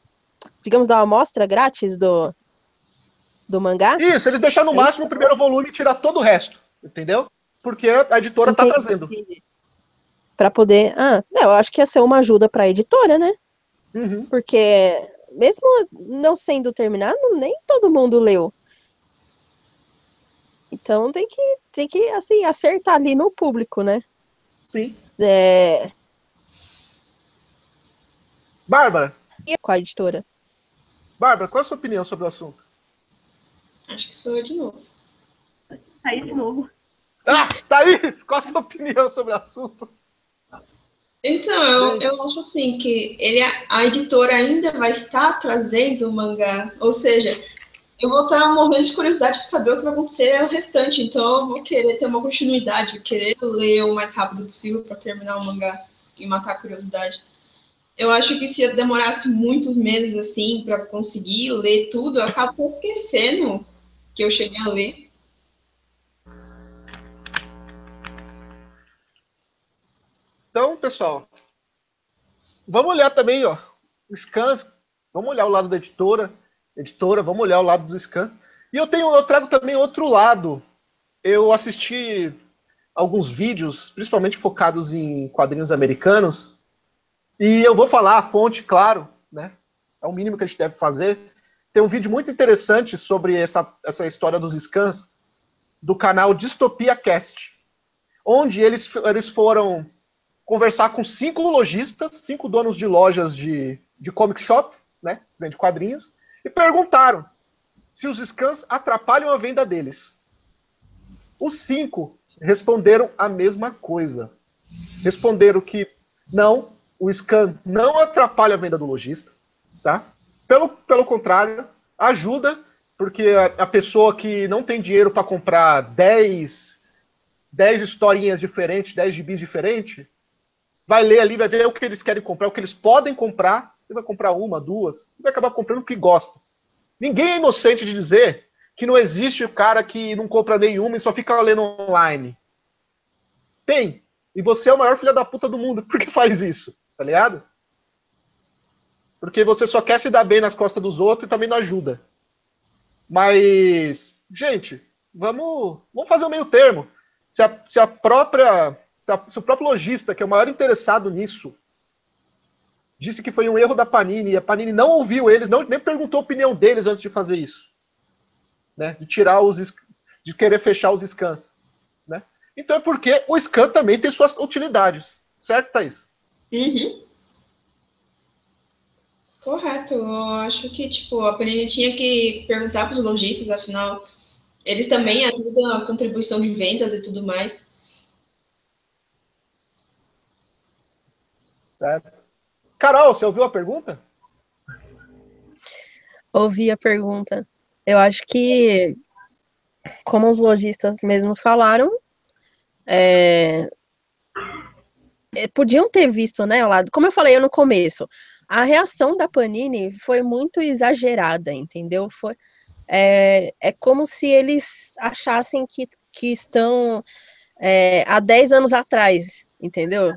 digamos, dar uma amostra grátis do, do mangá? Isso, eles deixam no É máximo o primeiro volume e tirar todo o resto, entendeu? Porque a editora está Entendi, trazendo. entendi. Pra poder. Ah, não, eu acho que ia ser uma ajuda pra editora, né? Uhum. Porque, mesmo não sendo terminado, nem todo mundo leu. Então tem que, tem que assim, acertar ali no público, né? Sim. É, Bárbara, e com a editora. Bárbara, qual é a sua opinião sobre o assunto? Acho que sou eu de novo. Aí de novo. Ah, Thaís, qual a sua opinião sobre o assunto? Então, eu, eu acho assim que ele, a editora ainda vai estar trazendo o mangá. Ou seja, eu vou estar morrendo de curiosidade para saber o que vai acontecer o restante. Então, eu vou querer ter uma continuidade, querer ler o mais rápido possível para terminar o mangá e matar a curiosidade. Eu acho que se eu demorasse muitos meses assim para conseguir ler tudo, eu acabo esquecendo que eu cheguei a ler. Então, pessoal, vamos olhar também, ó, os scans, vamos olhar o lado da editora, editora, vamos olhar o lado dos scans. E eu tenho, eu trago também outro lado. Eu assisti alguns vídeos, principalmente focados em quadrinhos americanos, e eu vou falar a fonte, claro, né? É o mínimo que a gente deve fazer. Tem um vídeo muito interessante sobre essa, essa história dos scans do canal Distopia Cast, onde eles, eles foram conversar com cinco lojistas, cinco donos de lojas de, de comic shop, né, vende quadrinhos, e perguntaram se os scans atrapalham a venda deles. Os cinco responderam a mesma coisa. Responderam que não, o scan não atrapalha a venda do lojista, tá? Pelo, pelo contrário, ajuda, porque a, a pessoa que não tem dinheiro para comprar 10, 10 historinhas diferentes, 10 gibis diferentes, vai ler ali, vai ver o que eles querem comprar, o que eles podem comprar, e vai comprar uma, duas, e vai acabar comprando o que gosta. Ninguém é inocente de dizer que não existe o cara que não compra nenhuma e só fica lendo online. Tem. E você é o maior filho da puta do mundo porque faz isso, tá ligado? Porque você só quer se dar bem nas costas dos outros e também não ajuda. Mas, gente, vamos, vamos fazer o meio termo. Se a, se a própria se, a, se, o próprio lojista, que é o maior interessado nisso, disse que foi um erro da Panini, e a Panini não ouviu eles, não, nem perguntou a opinião deles antes de fazer isso. Né? De tirar os. de querer fechar os scans. Né? Então é porque o scan também tem suas utilidades. Certo, Thaís? Uhum. Correto. Eu acho que, tipo, a Panini tinha que perguntar para os lojistas, afinal, eles também ajudam a contribuição de vendas e tudo mais. Certo. Carol, você ouviu a pergunta? Ouvi a pergunta. Eu acho que, como os lojistas mesmo falaram, é, podiam ter visto, né, o lado. Como eu falei no começo, a reação da Panini foi muito exagerada, entendeu? Foi, é, é como se eles achassem que, que estão é, há 10 anos atrás, entendeu?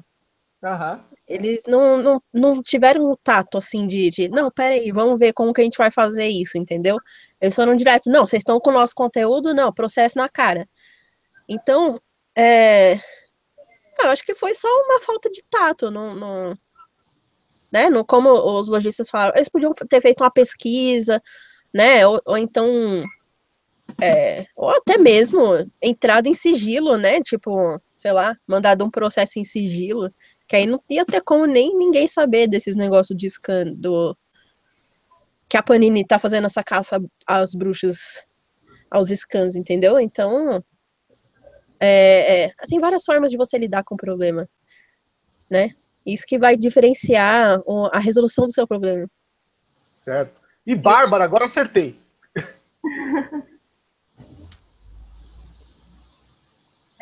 Aham. Eles não, não, não tiveram o tato, assim, de, de, não, peraí, vamos ver como que a gente vai fazer isso, entendeu? Eles foram direto, não, vocês estão com o nosso conteúdo, não, processo na cara. Então, é, eu acho que foi só uma falta de tato, não, não, né, no, como os lojistas falaram, eles podiam ter feito uma pesquisa, né, ou, ou então, é, ou até mesmo entrado em sigilo, né, tipo, sei lá, mandado um processo em sigilo, que aí não ia ter como nem ninguém saber desses negócios de scan do que a Panini tá fazendo essa caça às bruxas, aos scans, entendeu? Então, é, é, tem várias formas de você lidar com o problema, né? Isso que vai diferenciar a resolução do seu problema. Certo. E Bárbara, agora acertei.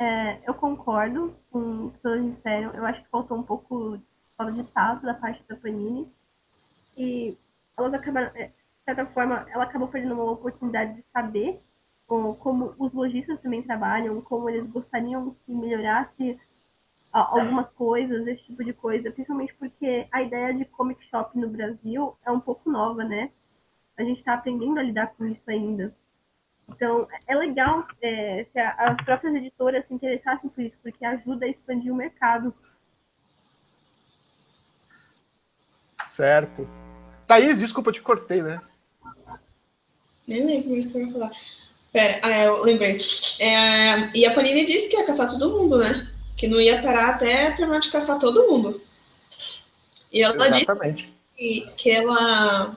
É, eu concordo com o que todos disseram. Eu acho que faltou um pouco falta de tato da parte da Panini. E elas acabaram, é, de certa forma, ela acabou perdendo uma oportunidade de saber como os lojistas também trabalham, como eles gostariam que melhorasse algumas coisas, esse tipo de coisa, principalmente porque a ideia de comic shop no Brasil é um pouco nova, né? A gente está aprendendo a lidar com isso ainda. Então, é legal é, se as próprias editoras se interessassem por isso, porque ajuda a expandir o mercado. Certo. Thaís, desculpa, eu te cortei, né? Nem lembro mais o que eu ia falar. Pera, ah, eu lembrei. É, e a Panini disse que ia caçar todo mundo, né? Que não ia parar até terminar de caçar todo mundo. E ela Exatamente. disse que, que, ela,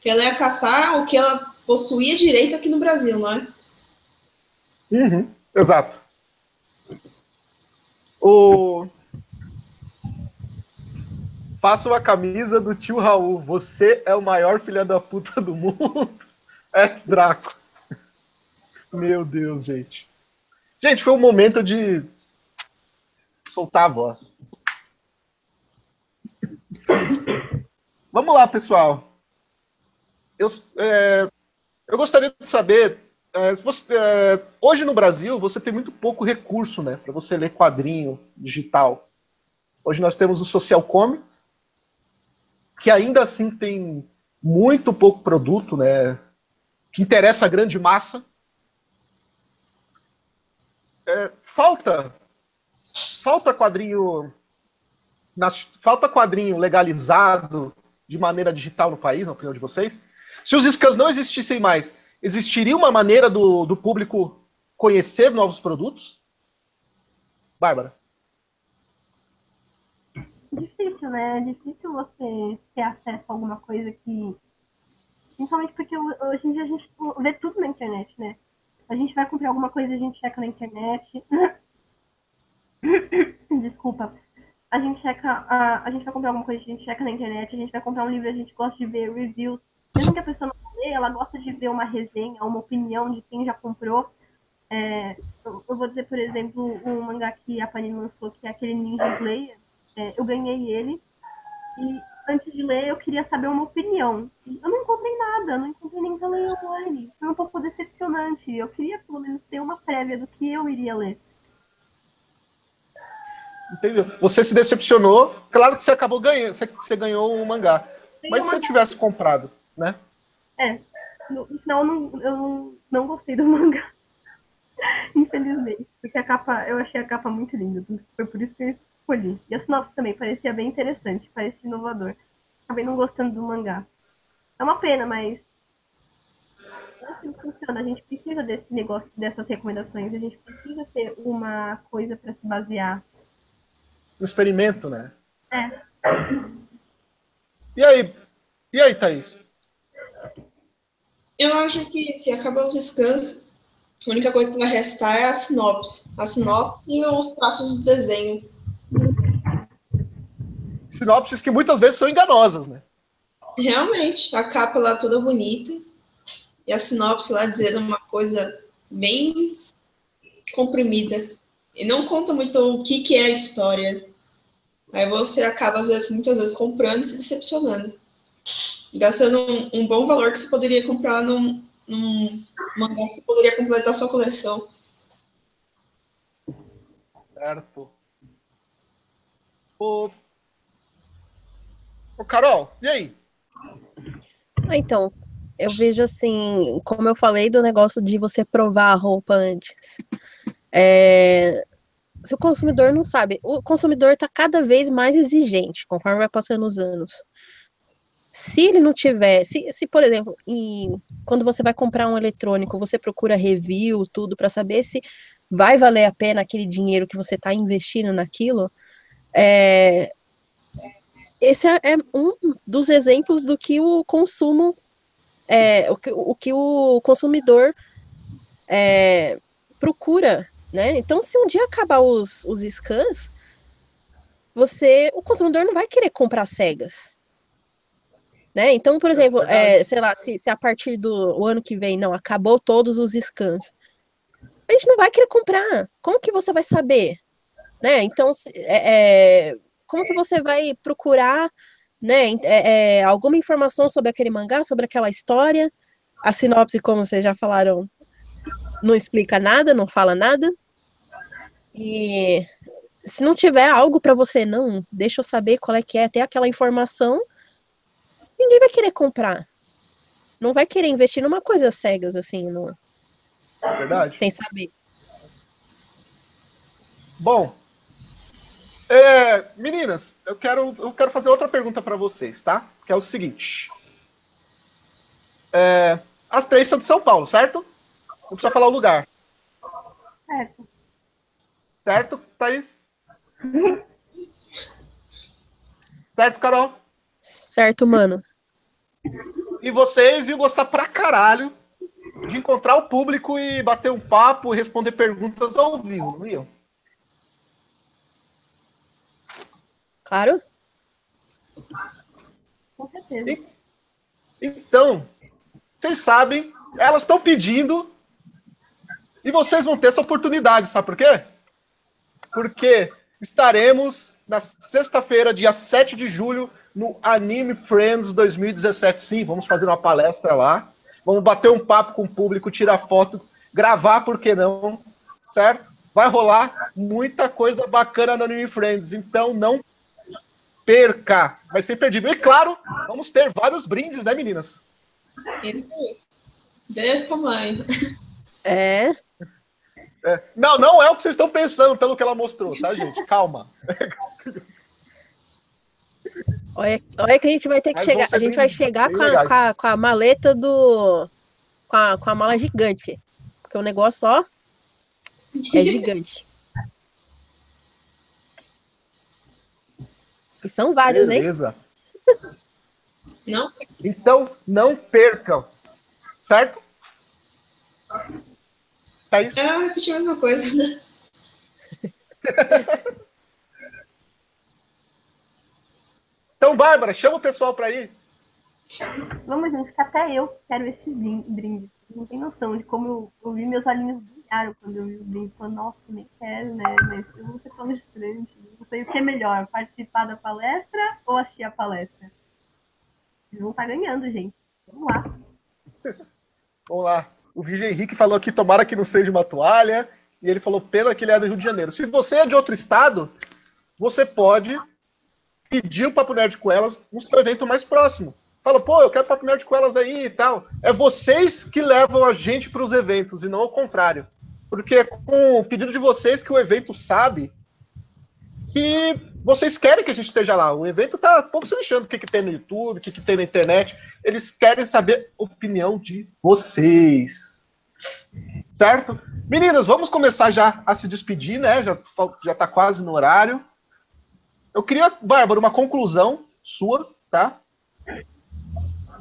que ela ia caçar o que ela possuía direito aqui no Brasil, não é? Uhum, exato. O... Faça uma camisa do tio Raul. Você é o maior filho da puta do mundo. Ex-Draco. Meu Deus, gente. Gente, foi um momento de soltar a voz. Vamos lá, pessoal. Eu, é, eu gostaria de saber, é, você, é, hoje no Brasil você tem muito pouco recurso, né, para você ler quadrinho digital. Hoje nós temos o Social Comics, que ainda assim tem muito pouco produto, né, que interessa a grande massa. É, falta, falta quadrinho, nas, falta quadrinho legalizado de maneira digital no país, na opinião de vocês? Se os scans não existissem mais, existiria uma maneira do, do público conhecer novos produtos? Bárbara? Difícil, né? É difícil você ter acesso a alguma coisa que. Principalmente porque hoje em dia a gente vê tudo na internet, né? A gente vai comprar alguma coisa, a gente checa na internet. Desculpa. A gente checa. A, a gente vai comprar alguma coisa, a gente checa na internet, a gente vai comprar um livro, a gente gosta de ver reviews mesmo que a pessoa não lê, ela gosta de ver uma resenha, uma opinião de quem já comprou. É, eu, vou dizer, por exemplo, um mangá que a Panini lançou, que é aquele Ninja Slayer. É, eu ganhei ele e antes de ler eu queria saber uma opinião. Eu não encontrei nada, não encontrei nem pela online. Foi um pouco decepcionante. Eu queria pelo menos ter uma prévia do que eu iria ler. Entendeu? Você se decepcionou. Claro que você acabou ganhando, você, você ganhou o mangá. Mas se você tivesse comprado né? É. No, final, eu não, eu não, não gostei do mangá. Infelizmente. Porque a capa, eu achei a capa muito linda. Foi por isso que eu escolhi. E a sinopse também parecia bem interessante, parecia inovador. Acabei não gostando do mangá. É uma pena, mas. É assim funciona. A gente precisa desse negócio, dessas recomendações. A gente precisa ter uma coisa para se basear. Um experimento, né? É. E aí? E aí, Thaís? Eu acho que se acabar os scans, a única coisa que vai restar é a sinopse. A sinopse e os traços do desenho. Sinopses que muitas vezes são enganosas, né? Realmente, a capa lá toda bonita e a sinopse lá dizendo uma coisa bem comprimida. E não conta muito o que, que é a história. Aí você acaba, às vezes, muitas vezes, comprando e se decepcionando gastando um, um, bom valor que você poderia comprar num, num mangá que você poderia completar sua coleção. Certo. Ô, Ô Carol, e aí? Ah, Então, eu vejo assim, como eu falei do negócio de você provar a roupa antes. É, se o consumidor não sabe, o consumidor está cada vez mais exigente conforme vai passando os anos. Se ele não tiver, se, se por exemplo, em- quando você vai comprar um eletrônico, você procura review, tudo, para saber se vai valer a pena aquele dinheiro que você está investindo naquilo, é, esse é, é um dos exemplos do que o consumo, é, o, que, o que o consumidor é, procura, né? Então, se um dia acabar os, os scans, você, o consumidor não vai querer comprar cegas. Né? Então, por exemplo, é, sei lá, se, se a partir do ano que vem, não, acabou todos os scans, a gente não vai querer comprar. Como que você vai saber? Né? Então, é, é, como que você vai procurar né, é, é, alguma informação sobre aquele mangá, sobre aquela história? A sinopse, como vocês já falaram, não explica nada, não fala nada. E se não tiver algo para você, não, deixa eu saber qual é que é, até aquela informação, ninguém vai querer comprar. Não vai querer investir numa coisa cegas, assim, no- Verdade? sem saber. Bom, é, meninas, eu quero, eu quero fazer outra pergunta para vocês, tá? Que é o seguinte. É, as três são de São Paulo, certo? Não precisa falar o lugar. Certo. Certo, Thaís? Certo, Carol? Certo, mano? E vocês iam gostar pra caralho de encontrar o público e bater um papo e responder perguntas ao vivo, não iam? Claro? Com certeza. Então, vocês sabem, elas estão pedindo e vocês vão ter essa oportunidade, sabe por quê? Porque estaremos na sexta-feira, dia 7 de julho, no Anime Friends 2017. Sim, vamos fazer uma palestra lá. Vamos bater um papo com o público, tirar foto, gravar, por que não? Certo? Vai rolar muita coisa bacana no Anime Friends, então não perca. Vai ser imperdível. E claro, vamos ter vários brindes, né, meninas? Isso aí. Desse tamanho. É. É, não, não é o que vocês estão pensando pelo que ela mostrou, tá, gente? Calma. Olha, olha que a gente vai ter que Mas chegar. A gente vai chegar com a, com, a, com a maleta do. Com a, com a mala gigante. Porque o negócio, ó, é gigante. E são vários, hein? Beleza. Não? Então, não percam. Certo? É isso. É repetir a mesma coisa. Então, Bárbara, chama o pessoal para ir. Vamos, gente, que até eu quero esse brin- brinde. Não tem noção de como eu, eu vi meus olhinhos brilharam quando eu vi o brinde. Falei, nossa, nem quero, né? Mas eu vou ser palestrante. Não sei o que é melhor, participar da palestra ou assistir a palestra. Vocês vão estar ganhando, gente. Vamos lá. Vamos lá. O Virgem Henrique falou que tomara que não seja uma toalha. E ele falou pena que ele é do Rio de Janeiro. Se você é de outro estado, você pode pedir o Papo Nerd com elas no seu evento mais próximo. Fala, pô, eu quero Papo Nerd com elas aí e tal. É vocês que levam a gente para os eventos e não ao contrário. Porque é com o pedido de vocês que o evento sabe que vocês querem que a gente esteja lá. O evento tá pouco se lixando o que, que tem no YouTube, o que, que tem na internet. Eles querem saber a opinião de vocês. Certo? Meninas, vamos começar já a se despedir, né? Já, já tá quase no horário. Eu queria, Bárbara, uma conclusão sua, tá?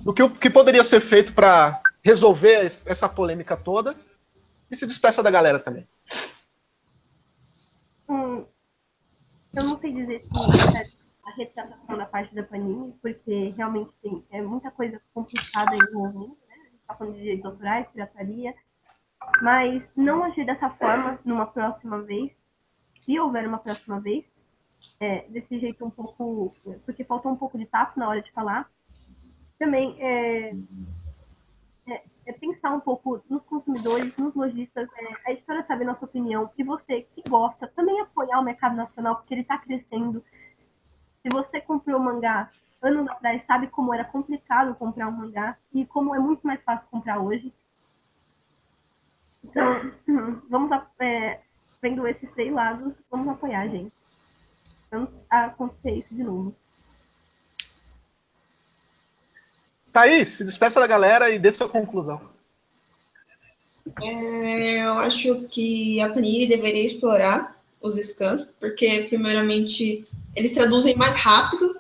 Do que, que poderia ser feito para resolver es- essa polêmica toda. E se despeça da galera também. Hum, eu não sei dizer se é a retratação da parte da Panini, porque realmente tem é muita coisa complicada envolvendo, né? A gente tá falando de direitos autorais, pirataria, mas não agir dessa forma numa próxima vez, se houver uma próxima vez, é, desse jeito um pouco, porque faltou um pouco de tato na hora de falar. Também é, é, é pensar um pouco nos consumidores, nos lojistas, é, a editora saber nossa opinião, e você que gosta, também apoiar o mercado nacional, porque ele está crescendo. Se você comprou mangá anos atrás, sabe como era complicado comprar um mangá e como é muito mais fácil comprar hoje. Então, vamos é, vendo esses três lados, vamos apoiar, gente. Vamos acontecer isso de novo. Thaís, se despeça da galera e dê sua conclusão. É, eu acho que a Panini deveria explorar os scans, porque, primeiramente, eles traduzem mais rápido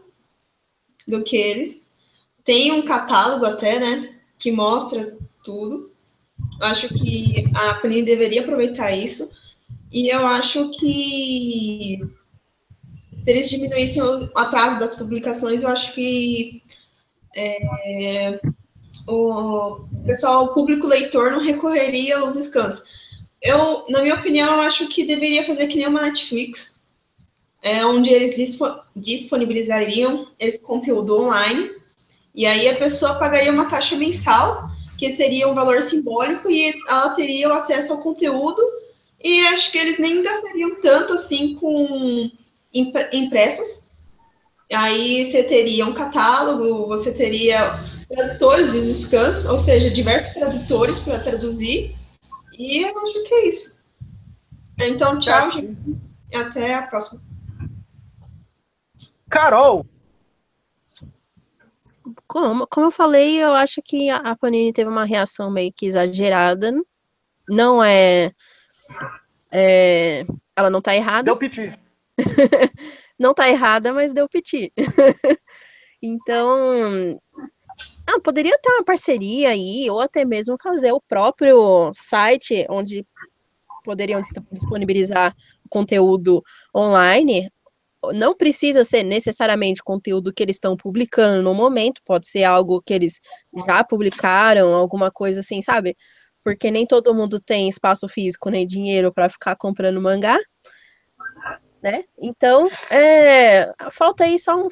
do que eles. Tem um catálogo até, né, que mostra tudo. Eu acho que a Panini deveria aproveitar isso. E eu acho que se eles diminuíssem o atraso das publicações, eu acho que é, o pessoal, o público leitor não recorreria aos scans. Eu, na minha opinião, acho que deveria fazer que nem uma Netflix, é, onde eles disponibilizariam esse conteúdo online, e aí a pessoa pagaria uma taxa mensal, que seria um valor simbólico, e ela teria o acesso ao conteúdo, e acho que eles nem gastariam tanto assim com impressos. Aí você teria um catálogo, você teria tradutores de scans, ou seja, diversos tradutores para traduzir. E eu acho que é isso. Então, tchau, gente. E até a próxima. Carol! Como, como eu falei, eu acho que a Panini teve uma reação meio que exagerada. Não é. é ela não tá errada. Deu piti. não tá errada, mas deu piti. então, ah, poderia ter uma parceria aí, ou até mesmo fazer o próprio site onde poderiam disponibilizar conteúdo online. Não precisa ser necessariamente conteúdo que eles estão publicando no momento, pode ser algo que eles já publicaram, alguma coisa assim, sabe? Porque nem todo mundo tem espaço físico nem dinheiro para ficar comprando mangá né? Então, é, falta aí só um,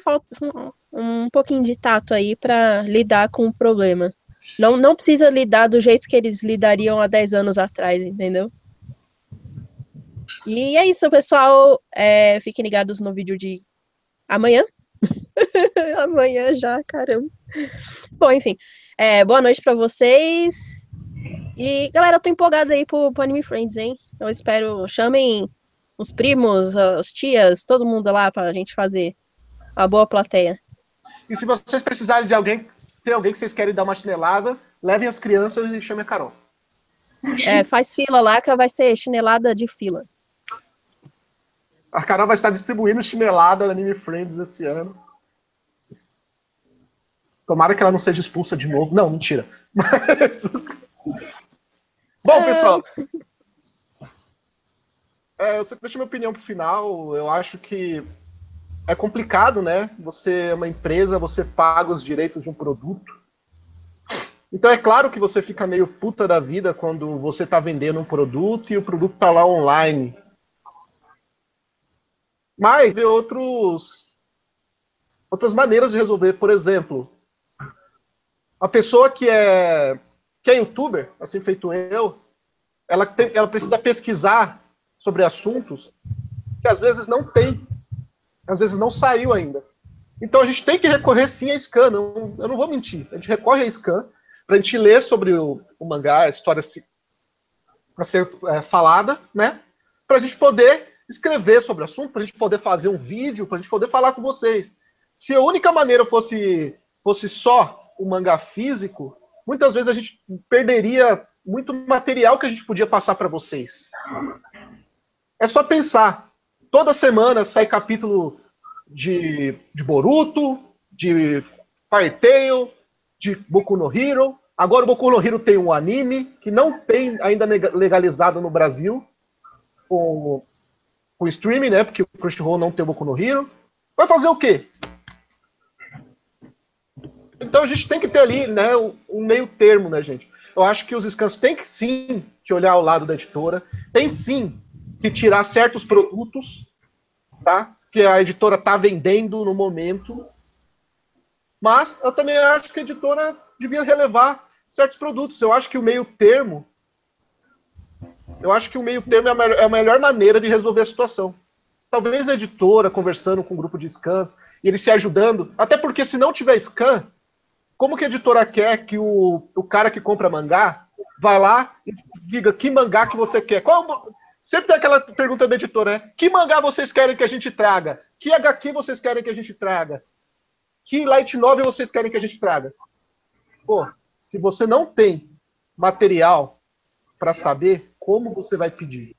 um, pouquinho de tato aí para lidar com o problema. Não, não precisa lidar do jeito que eles lidariam há 10 anos atrás, entendeu? E é isso, pessoal. É, fiquem ligados no vídeo de amanhã. amanhã já, caramba. Bom, enfim. É, boa noite para vocês. E, galera, eu tô empolgada aí pro, pro Anime Friends, hein? Eu espero. Chamem os primos, as tias, todo mundo lá para a gente fazer a boa plateia. E se vocês precisarem de alguém, tem alguém que vocês querem dar uma chinelada, levem as crianças e chamem a Carol. É, faz fila lá que vai ser chinelada de fila. A Carol vai estar distribuindo chinelada no Anime Friends esse ano. Tomara que ela não seja expulsa de novo. Não, mentira. Mas... Bom, pessoal, é, eu sempre deixo minha opinião pro final. Eu acho que é complicado, né? Você é uma empresa, você paga os direitos de um produto. Então é claro que você fica meio puta da vida quando você tá vendendo um produto e o produto tá lá online. Mas vê outros outras maneiras de resolver, por exemplo, a pessoa que é que é youtuber, assim feito eu, ela tem, ela precisa pesquisar sobre assuntos que às vezes não tem, às vezes não saiu ainda. Então a gente tem que recorrer sim a scan, não, eu não vou mentir. A gente recorre a scan para a gente ler sobre o, o mangá, a história a ser é, falada, né? Para a gente poder escrever sobre o assunto, para a gente poder fazer um vídeo, para a gente poder falar com vocês. Se a única maneira fosse, fosse só o mangá físico, muitas vezes a gente perderia muito material que a gente podia passar para vocês. É só pensar. Toda semana sai capítulo de, de Boruto, de Fire Tail, de Boku no Hero. Agora o Boku no Hero tem um anime que não tem ainda legalizado no Brasil com o streaming, né? Porque o Crunchyroll não tem o Boku no Hero. Vai fazer o quê? Então a gente tem que ter ali, né, um meio termo, né, gente? Eu acho que os scans têm que sim que olhar ao lado da editora, tem sim que tirar certos produtos, tá? Que a editora está vendendo no momento. Mas eu também acho que a editora devia relevar certos produtos. Eu acho que o meio termo. Eu acho que o meio termo é a, melhor, é a melhor maneira de resolver a situação. Talvez a editora conversando com um grupo de scans e eles se ajudando. Até porque se não tiver scan, como que a editora quer que o, o cara que compra mangá vá lá e diga que mangá que você quer? Qual, sempre tem aquela pergunta da editora, né? Que mangá vocês querem que a gente traga? Que HQ vocês querem que a gente traga? Que light novel vocês querem que a gente traga? Pô, se você não tem material para saber como você vai pedir.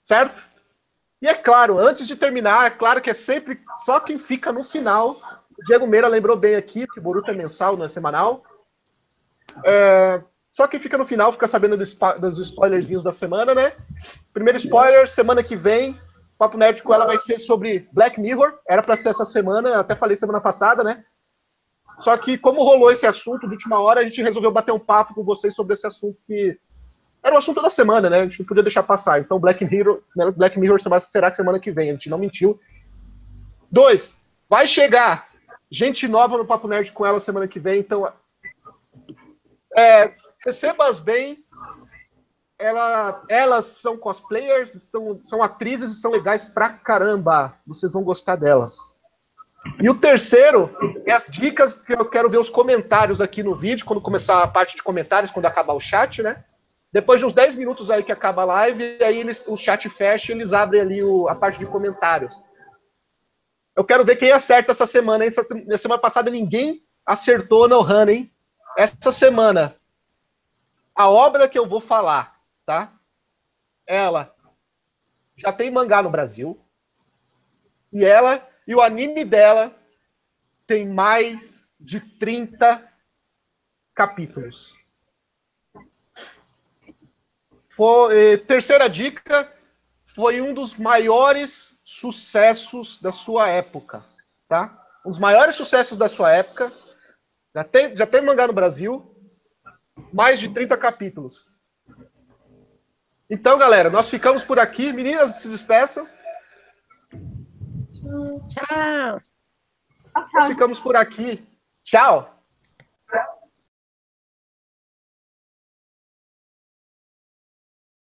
Certo? E é claro, antes de terminar, é claro que é sempre só quem fica no final. O Diego Meira lembrou bem aqui, que o Boruto é mensal, não é semanal. É, só quem fica no final fica sabendo dos, dos spoilerzinhos da semana, né? Primeiro spoiler, semana que vem, Papo Nerd com ela vai ser sobre Black Mirror. Era para ser essa semana, até falei semana passada, né? Só que, como rolou esse assunto de última hora, a gente resolveu bater um papo com vocês sobre esse assunto que era o assunto da semana, né? A gente não podia deixar passar. Então, Black Mirror, né? Black Mirror será que semana que vem? A gente não mentiu. Dois, vai chegar gente nova no Papo Nerd com ela semana que vem. Então, é, receba-as bem, ela, elas são cosplayers, são, são atrizes e são legais pra caramba. Vocês vão gostar delas. E o terceiro é as dicas que eu quero ver os comentários aqui no vídeo, quando começar a parte de comentários, quando acabar o chat, né? Depois de uns 10 minutos aí que acaba a live, aí eles, o chat fecha e eles abrem ali o, a parte de comentários. Eu quero ver quem acerta essa semana. Essa, na semana passada ninguém acertou no Run, hein? Essa semana, a obra que eu vou falar tá? Ela já tem mangá no Brasil. E ela e o anime dela tem mais de 30 capítulos. Foi, eh, terceira dica, foi um dos maiores sucessos da sua época, tá? Os maiores sucessos da sua época. Já tem, já tem mangá no Brasil, mais de 30 capítulos. Então, galera, nós ficamos por aqui. Meninas, se despeçam. Tchau. Nós ficamos por aqui. Tchau.